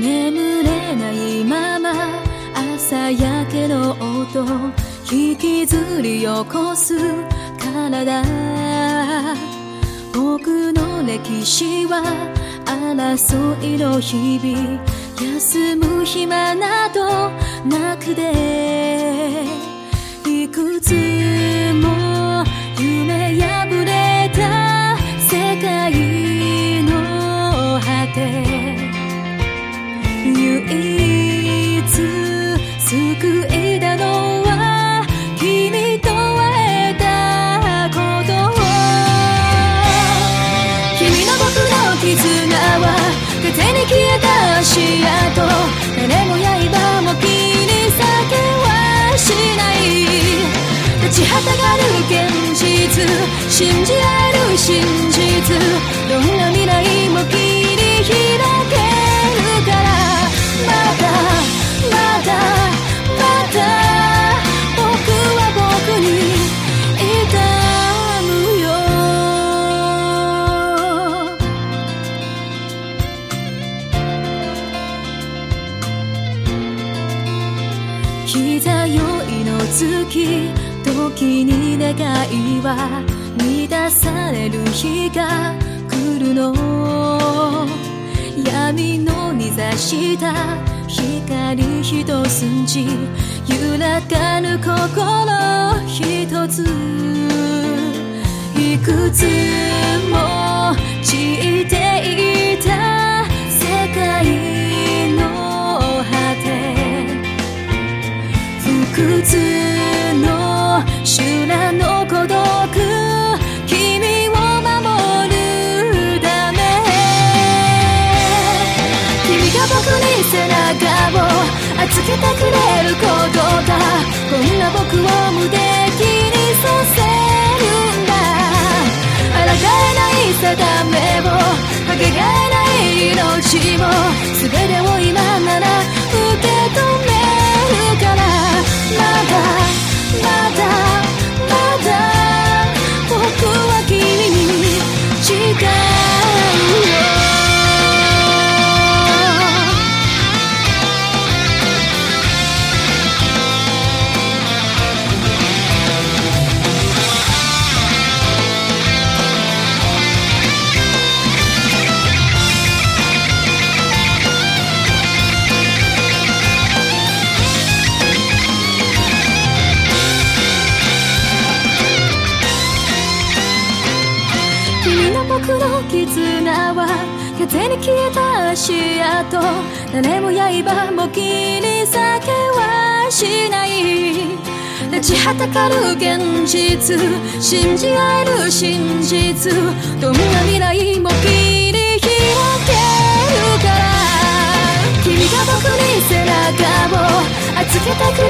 眠れないまま朝焼けの音引きずり起こす体。僕の歴史は争いの日々。休む暇などなくて。現実信じ合える真実どんな未来も切り開けるからまだまだまだ僕は僕に痛むよ膝酔いの月時に願いは満たされる日が来るの。闇のにざした光一筋揺らがぬ心一つ。いくつの孤独君を守るため。君が僕に背中を預けてくれることがこんな僕を無敵にさせるんだ。抗えない定めをかけがえない命も全てを絆は風に消えた。足跡誰も刃も切り裂けはしない。立ちはだかる現実信じ合える真実どんな未来も切り開けるから。君が僕に背中を預けてくれ